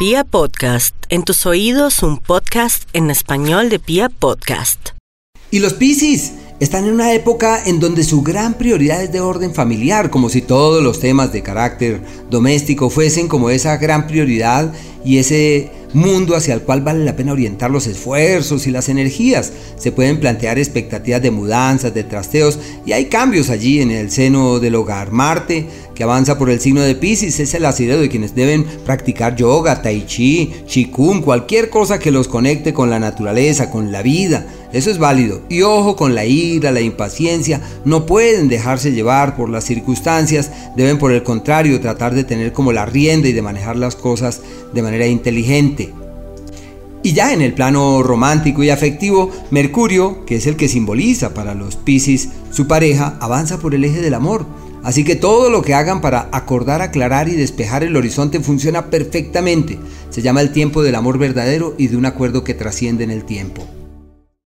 Pia Podcast, en tus oídos un podcast en español de Pia Podcast. Y los Piscis están en una época en donde su gran prioridad es de orden familiar, como si todos los temas de carácter doméstico fuesen como esa gran prioridad y ese mundo hacia el cual vale la pena orientar los esfuerzos y las energías. Se pueden plantear expectativas de mudanzas, de trasteos y hay cambios allí en el seno del hogar. Marte, que avanza por el signo de Pisces, es el asidero de quienes deben practicar yoga, tai chi, chikun, cualquier cosa que los conecte con la naturaleza, con la vida. Eso es válido. Y ojo con la ira, la impaciencia. No pueden dejarse llevar por las circunstancias. Deben por el contrario tratar de tener como la rienda y de manejar las cosas de manera inteligente. Y ya en el plano romántico y afectivo, Mercurio, que es el que simboliza para los Piscis su pareja, avanza por el eje del amor. Así que todo lo que hagan para acordar, aclarar y despejar el horizonte funciona perfectamente. Se llama el tiempo del amor verdadero y de un acuerdo que trasciende en el tiempo.